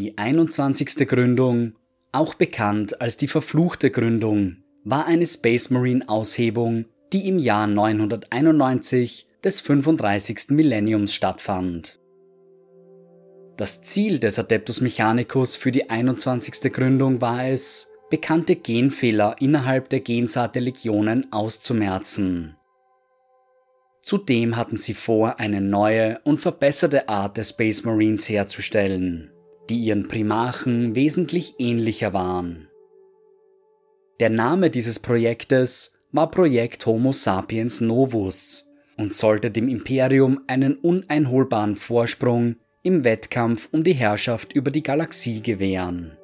Die 21. Gründung, auch bekannt als die verfluchte Gründung, war eine Space Marine Aushebung, die im Jahr 991 des 35. Millenniums stattfand. Das Ziel des Adeptus Mechanicus für die 21. Gründung war es, bekannte Genfehler innerhalb der Gensaat der Legionen auszumerzen. Zudem hatten sie vor, eine neue und verbesserte Art der Space Marines herzustellen, die ihren Primarchen wesentlich ähnlicher waren. Der Name dieses Projektes war Projekt Homo sapiens novus und sollte dem Imperium einen uneinholbaren Vorsprung im Wettkampf um die Herrschaft über die Galaxie gewähren.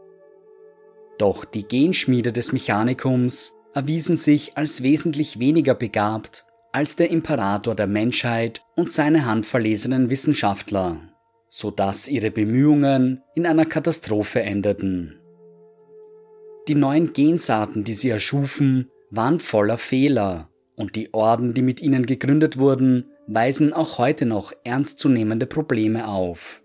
Doch die Genschmiede des Mechanikums erwiesen sich als wesentlich weniger begabt als der Imperator der Menschheit und seine handverlesenen Wissenschaftler, so dass ihre Bemühungen in einer Katastrophe endeten. Die neuen Gensaaten, die sie erschufen, waren voller Fehler, und die Orden, die mit ihnen gegründet wurden, weisen auch heute noch ernstzunehmende Probleme auf.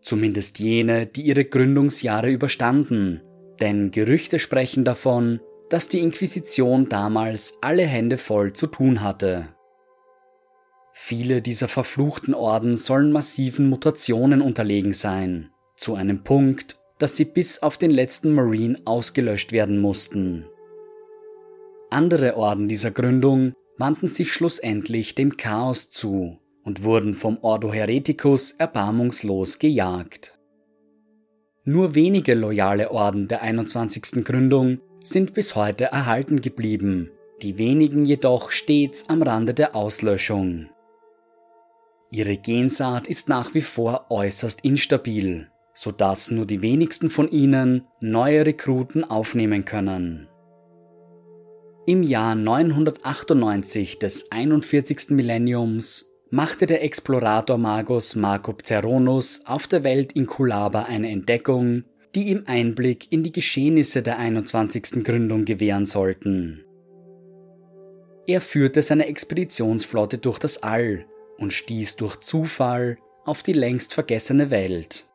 Zumindest jene, die ihre Gründungsjahre überstanden, denn Gerüchte sprechen davon, dass die Inquisition damals alle Hände voll zu tun hatte. Viele dieser verfluchten Orden sollen massiven Mutationen unterlegen sein, zu einem Punkt, dass sie bis auf den letzten Marine ausgelöscht werden mussten. Andere Orden dieser Gründung wandten sich schlussendlich dem Chaos zu und wurden vom Ordo Hereticus erbarmungslos gejagt. Nur wenige loyale Orden der 21. Gründung sind bis heute erhalten geblieben, die wenigen jedoch stets am Rande der Auslöschung. Ihre Gensaat ist nach wie vor äußerst instabil, so dass nur die wenigsten von ihnen neue Rekruten aufnehmen können. Im Jahr 998 des 41. Millenniums machte der Explorator Magus Marco Ceronus auf der Welt in Kulaba eine Entdeckung, die ihm Einblick in die Geschehnisse der 21. Gründung gewähren sollten. Er führte seine Expeditionsflotte durch das All und stieß durch Zufall auf die längst vergessene Welt.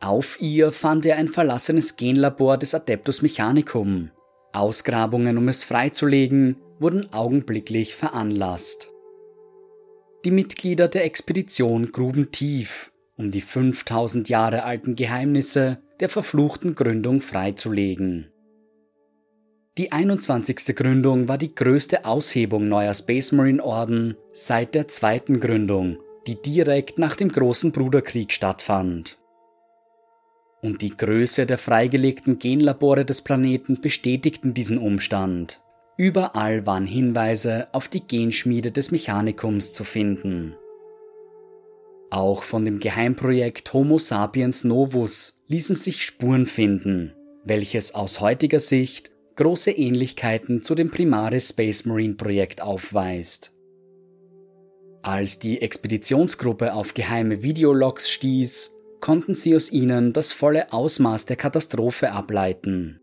Auf ihr fand er ein verlassenes Genlabor des Adeptus Mechanicum, Ausgrabungen, um es freizulegen, wurden augenblicklich veranlasst. Die Mitglieder der Expedition gruben tief, um die 5000 Jahre alten Geheimnisse der verfluchten Gründung freizulegen. Die 21. Gründung war die größte Aushebung neuer Space Marine Orden seit der zweiten Gründung, die direkt nach dem großen Bruderkrieg stattfand und die Größe der freigelegten Genlabore des Planeten bestätigten diesen Umstand. Überall waren Hinweise auf die Genschmiede des Mechanikums zu finden. Auch von dem Geheimprojekt Homo sapiens novus ließen sich Spuren finden, welches aus heutiger Sicht große Ähnlichkeiten zu dem Primaris Space Marine Projekt aufweist. Als die Expeditionsgruppe auf geheime Videologs stieß, konnten sie aus ihnen das volle Ausmaß der Katastrophe ableiten.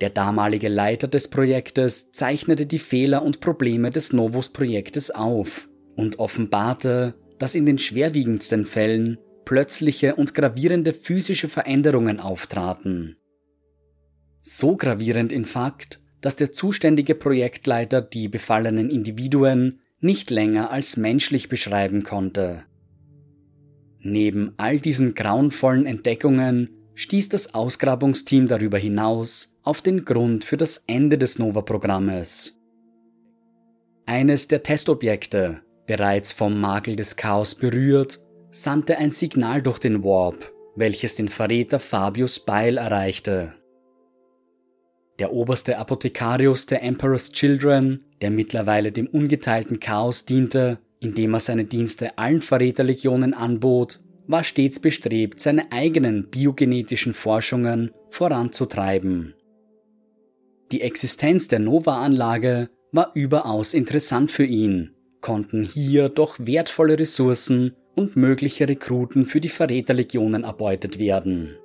Der damalige Leiter des Projektes zeichnete die Fehler und Probleme des Novus-Projektes auf und offenbarte, dass in den schwerwiegendsten Fällen plötzliche und gravierende physische Veränderungen auftraten. So gravierend in Fakt, dass der zuständige Projektleiter die befallenen Individuen nicht länger als menschlich beschreiben konnte. Neben all diesen grauenvollen Entdeckungen stieß das Ausgrabungsteam darüber hinaus auf den Grund für das Ende des Nova-Programmes. Eines der Testobjekte, bereits vom Makel des Chaos berührt, sandte ein Signal durch den Warp, welches den Verräter Fabius Beil erreichte. Der oberste Apothekarius der Emperor's Children, der mittlerweile dem ungeteilten Chaos diente, indem er seine Dienste allen Verräterlegionen anbot, war stets bestrebt, seine eigenen biogenetischen Forschungen voranzutreiben. Die Existenz der Nova-Anlage war überaus interessant für ihn, konnten hier doch wertvolle Ressourcen und mögliche Rekruten für die Verräterlegionen erbeutet werden.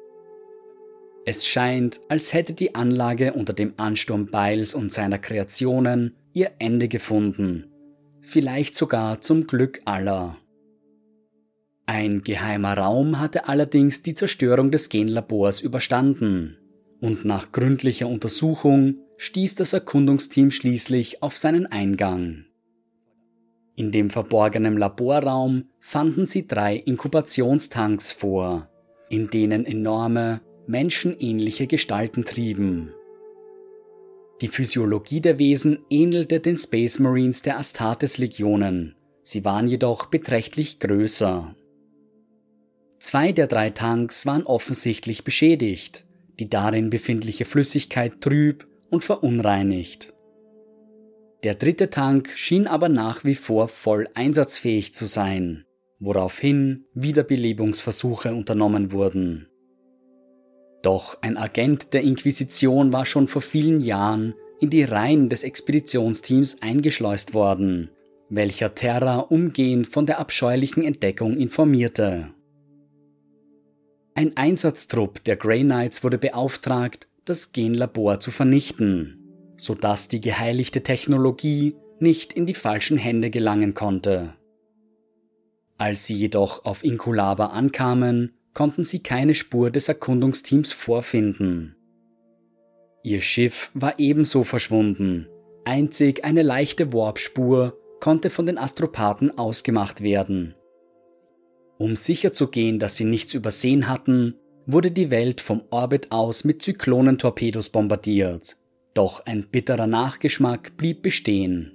Es scheint, als hätte die Anlage unter dem Ansturm Biles und seiner Kreationen ihr Ende gefunden vielleicht sogar zum Glück aller. Ein geheimer Raum hatte allerdings die Zerstörung des Genlabors überstanden, und nach gründlicher Untersuchung stieß das Erkundungsteam schließlich auf seinen Eingang. In dem verborgenen Laborraum fanden sie drei Inkubationstanks vor, in denen enorme, menschenähnliche Gestalten trieben. Die Physiologie der Wesen ähnelte den Space Marines der Astartes-Legionen, sie waren jedoch beträchtlich größer. Zwei der drei Tanks waren offensichtlich beschädigt, die darin befindliche Flüssigkeit trüb und verunreinigt. Der dritte Tank schien aber nach wie vor voll einsatzfähig zu sein, woraufhin Wiederbelebungsversuche unternommen wurden. Doch ein Agent der Inquisition war schon vor vielen Jahren in die Reihen des Expeditionsteams eingeschleust worden, welcher Terra umgehend von der abscheulichen Entdeckung informierte. Ein Einsatztrupp der Grey Knights wurde beauftragt, das Genlabor zu vernichten, sodass die geheiligte Technologie nicht in die falschen Hände gelangen konnte. Als sie jedoch auf Inkulaba ankamen, konnten sie keine Spur des Erkundungsteams vorfinden. Ihr Schiff war ebenso verschwunden, einzig eine leichte Warpspur konnte von den Astropathen ausgemacht werden. Um sicherzugehen, dass sie nichts übersehen hatten, wurde die Welt vom Orbit aus mit Zyklonentorpedos bombardiert. Doch ein bitterer Nachgeschmack blieb bestehen.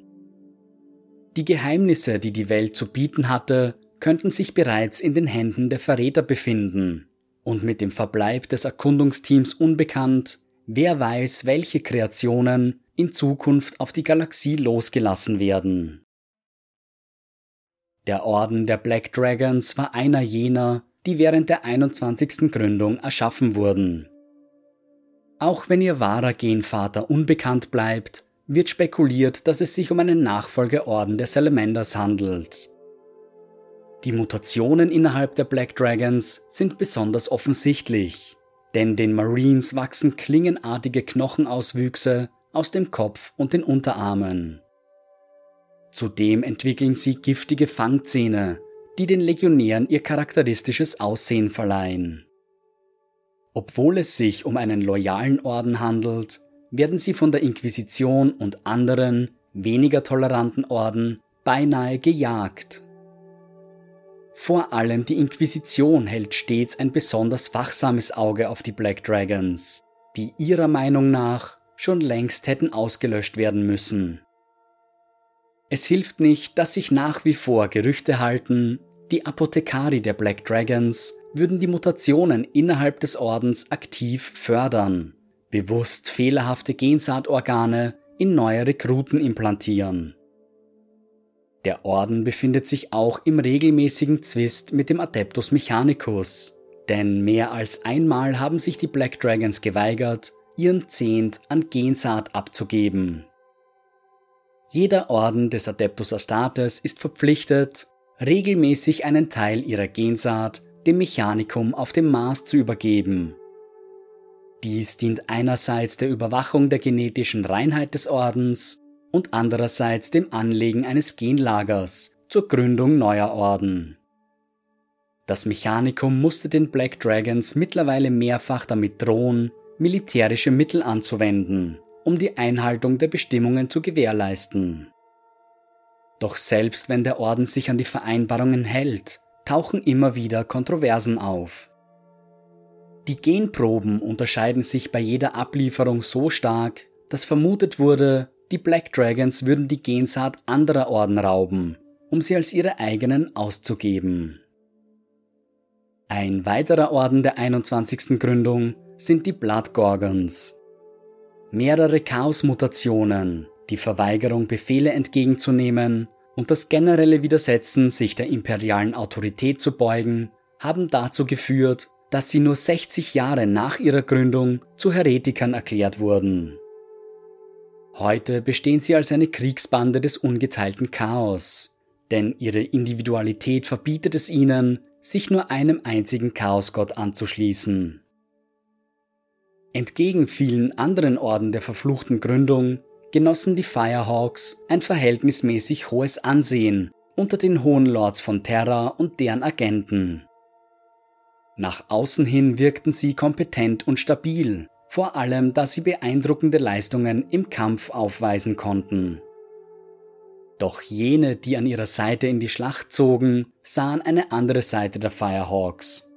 Die Geheimnisse, die die Welt zu bieten hatte, könnten sich bereits in den Händen der Verräter befinden. Und mit dem Verbleib des Erkundungsteams unbekannt, wer weiß, welche Kreationen in Zukunft auf die Galaxie losgelassen werden. Der Orden der Black Dragons war einer jener, die während der 21. Gründung erschaffen wurden. Auch wenn ihr wahrer Genvater unbekannt bleibt, wird spekuliert, dass es sich um einen Nachfolgeorden der Salamanders handelt. Die Mutationen innerhalb der Black Dragons sind besonders offensichtlich, denn den Marines wachsen klingenartige Knochenauswüchse aus dem Kopf und den Unterarmen. Zudem entwickeln sie giftige Fangzähne, die den Legionären ihr charakteristisches Aussehen verleihen. Obwohl es sich um einen loyalen Orden handelt, werden sie von der Inquisition und anderen, weniger toleranten Orden beinahe gejagt. Vor allem die Inquisition hält stets ein besonders wachsames Auge auf die Black Dragons, die ihrer Meinung nach schon längst hätten ausgelöscht werden müssen. Es hilft nicht, dass sich nach wie vor Gerüchte halten, die Apothekari der Black Dragons würden die Mutationen innerhalb des Ordens aktiv fördern, bewusst fehlerhafte Gensaatorgane in neue Rekruten implantieren. Der Orden befindet sich auch im regelmäßigen Zwist mit dem Adeptus Mechanicus, denn mehr als einmal haben sich die Black Dragons geweigert, ihren Zehnt an Gensaat abzugeben. Jeder Orden des Adeptus Astartes ist verpflichtet, regelmäßig einen Teil ihrer Gensaat dem Mechanikum auf dem Mars zu übergeben. Dies dient einerseits der Überwachung der genetischen Reinheit des Ordens und andererseits dem Anlegen eines Genlagers zur Gründung neuer Orden. Das Mechanikum musste den Black Dragons mittlerweile mehrfach damit drohen, militärische Mittel anzuwenden, um die Einhaltung der Bestimmungen zu gewährleisten. Doch selbst wenn der Orden sich an die Vereinbarungen hält, tauchen immer wieder Kontroversen auf. Die Genproben unterscheiden sich bei jeder Ablieferung so stark, dass vermutet wurde, die Black Dragons würden die Gensaat anderer Orden rauben, um sie als ihre eigenen auszugeben. Ein weiterer Orden der 21. Gründung sind die Blood Gorgons. Mehrere Chaos-Mutationen, die Verweigerung, Befehle entgegenzunehmen und das generelle Widersetzen, sich der imperialen Autorität zu beugen, haben dazu geführt, dass sie nur 60 Jahre nach ihrer Gründung zu Heretikern erklärt wurden. Heute bestehen sie als eine Kriegsbande des ungeteilten Chaos, denn ihre Individualität verbietet es ihnen, sich nur einem einzigen Chaosgott anzuschließen. Entgegen vielen anderen Orden der verfluchten Gründung genossen die Firehawks ein verhältnismäßig hohes Ansehen unter den Hohen Lords von Terra und deren Agenten. Nach außen hin wirkten sie kompetent und stabil, vor allem da sie beeindruckende Leistungen im Kampf aufweisen konnten. Doch jene, die an ihrer Seite in die Schlacht zogen, sahen eine andere Seite der Firehawks.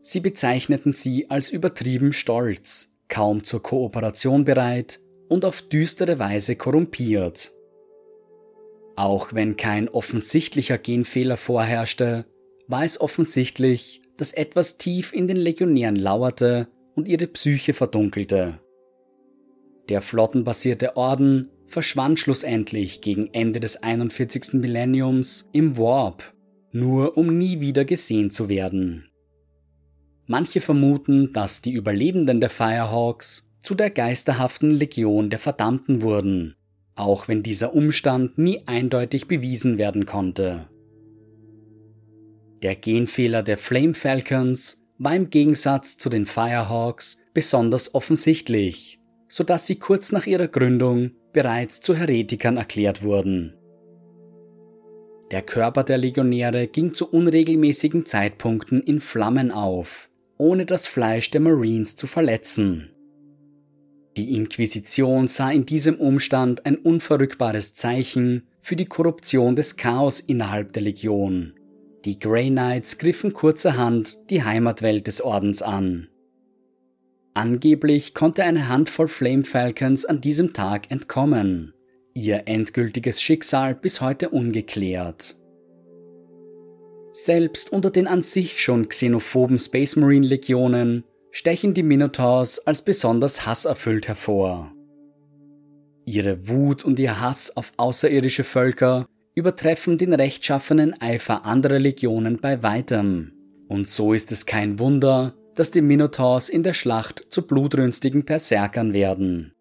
Sie bezeichneten sie als übertrieben stolz, kaum zur Kooperation bereit und auf düstere Weise korrumpiert. Auch wenn kein offensichtlicher Genfehler vorherrschte, war es offensichtlich, dass etwas tief in den Legionären lauerte und ihre Psyche verdunkelte. Der flottenbasierte Orden verschwand schlussendlich gegen Ende des 41. Millenniums im Warp, nur um nie wieder gesehen zu werden. Manche vermuten, dass die Überlebenden der Firehawks zu der geisterhaften Legion der Verdammten wurden, auch wenn dieser Umstand nie eindeutig bewiesen werden konnte. Der Genfehler der Flame Falcons war im Gegensatz zu den Firehawks besonders offensichtlich, so dass sie kurz nach ihrer Gründung bereits zu Heretikern erklärt wurden. Der Körper der Legionäre ging zu unregelmäßigen Zeitpunkten in Flammen auf, ohne das Fleisch der Marines zu verletzen. Die Inquisition sah in diesem Umstand ein unverrückbares Zeichen für die Korruption des Chaos innerhalb der Legion. Die Grey Knights griffen kurzerhand die Heimatwelt des Ordens an. Angeblich konnte eine Handvoll Flame Falcons an diesem Tag entkommen. Ihr endgültiges Schicksal bis heute ungeklärt. Selbst unter den an sich schon xenophoben Space Marine Legionen stechen die Minotaurs als besonders hasserfüllt hervor. Ihre Wut und ihr Hass auf außerirdische Völker übertreffen den rechtschaffenen Eifer anderer Legionen bei weitem. Und so ist es kein Wunder, dass die Minotaurs in der Schlacht zu blutrünstigen Berserkern werden.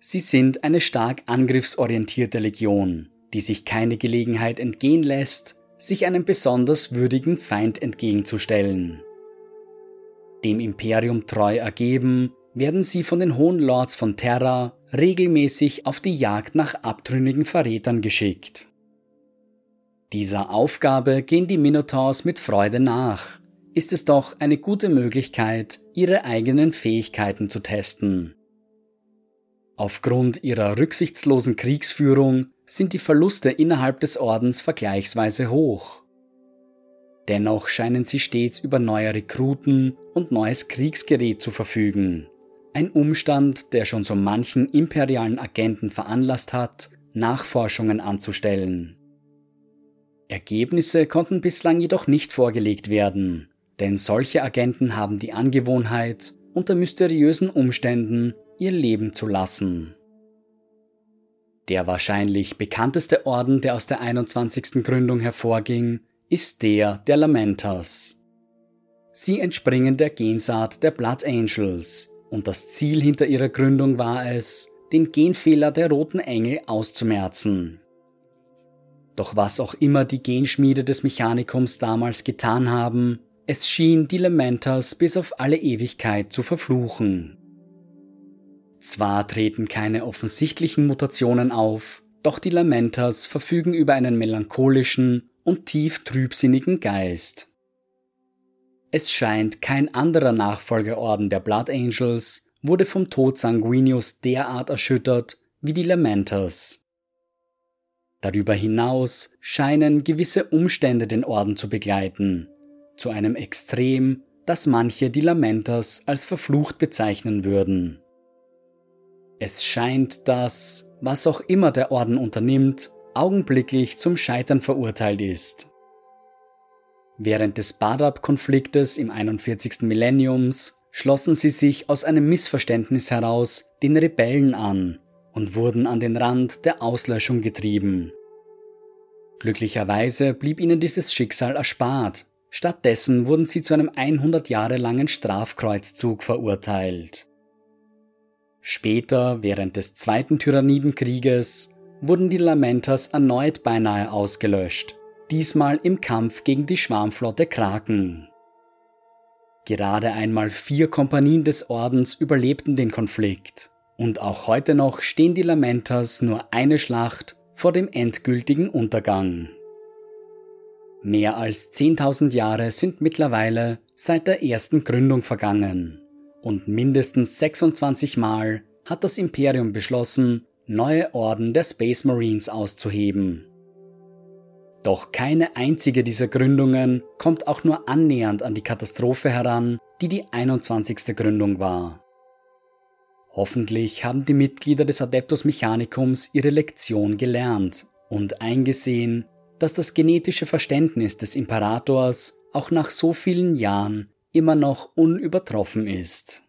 Sie sind eine stark angriffsorientierte Legion, die sich keine Gelegenheit entgehen lässt, sich einem besonders würdigen Feind entgegenzustellen. Dem Imperium treu ergeben, werden sie von den Hohen Lords von Terra regelmäßig auf die Jagd nach abtrünnigen Verrätern geschickt. Dieser Aufgabe gehen die Minotaurs mit Freude nach, ist es doch eine gute Möglichkeit, ihre eigenen Fähigkeiten zu testen. Aufgrund ihrer rücksichtslosen Kriegsführung sind die Verluste innerhalb des Ordens vergleichsweise hoch. Dennoch scheinen sie stets über neue Rekruten und neues Kriegsgerät zu verfügen. Ein Umstand, der schon so manchen imperialen Agenten veranlasst hat, Nachforschungen anzustellen. Ergebnisse konnten bislang jedoch nicht vorgelegt werden, denn solche Agenten haben die Angewohnheit, unter mysteriösen Umständen ihr Leben zu lassen. Der wahrscheinlich bekannteste Orden, der aus der 21. Gründung hervorging, ist der der Lamenters. Sie entspringen der Gensaat der Blood Angels und das Ziel hinter ihrer Gründung war es, den Genfehler der roten Engel auszumerzen. Doch was auch immer die Genschmiede des Mechanikums damals getan haben, es schien die Lamentas bis auf alle Ewigkeit zu verfluchen. Zwar treten keine offensichtlichen Mutationen auf, doch die Lamentas verfügen über einen melancholischen und tief trübsinnigen Geist. Es scheint kein anderer Nachfolgeorden der Blood Angels wurde vom Tod Sanguinius derart erschüttert wie die Lamentas. Darüber hinaus scheinen gewisse Umstände den Orden zu begleiten, zu einem Extrem, das manche die Lamentas als verflucht bezeichnen würden. Es scheint, dass, was auch immer der Orden unternimmt, augenblicklich zum Scheitern verurteilt ist. Während des Badab-Konfliktes im 41. Millenniums schlossen sie sich aus einem Missverständnis heraus den Rebellen an und wurden an den Rand der Auslöschung getrieben. Glücklicherweise blieb ihnen dieses Schicksal erspart, Stattdessen wurden sie zu einem 100 Jahre langen Strafkreuzzug verurteilt. Später, während des Zweiten Tyrannidenkrieges, wurden die Lamentas erneut beinahe ausgelöscht, diesmal im Kampf gegen die Schwarmflotte Kraken. Gerade einmal vier Kompanien des Ordens überlebten den Konflikt, und auch heute noch stehen die Lamentas nur eine Schlacht vor dem endgültigen Untergang. Mehr als 10.000 Jahre sind mittlerweile seit der ersten Gründung vergangen und mindestens 26 Mal hat das Imperium beschlossen, neue Orden der Space Marines auszuheben. Doch keine einzige dieser Gründungen kommt auch nur annähernd an die Katastrophe heran, die die 21. Gründung war. Hoffentlich haben die Mitglieder des Adeptus Mechanicums ihre Lektion gelernt und eingesehen, dass das genetische Verständnis des Imperators auch nach so vielen Jahren immer noch unübertroffen ist.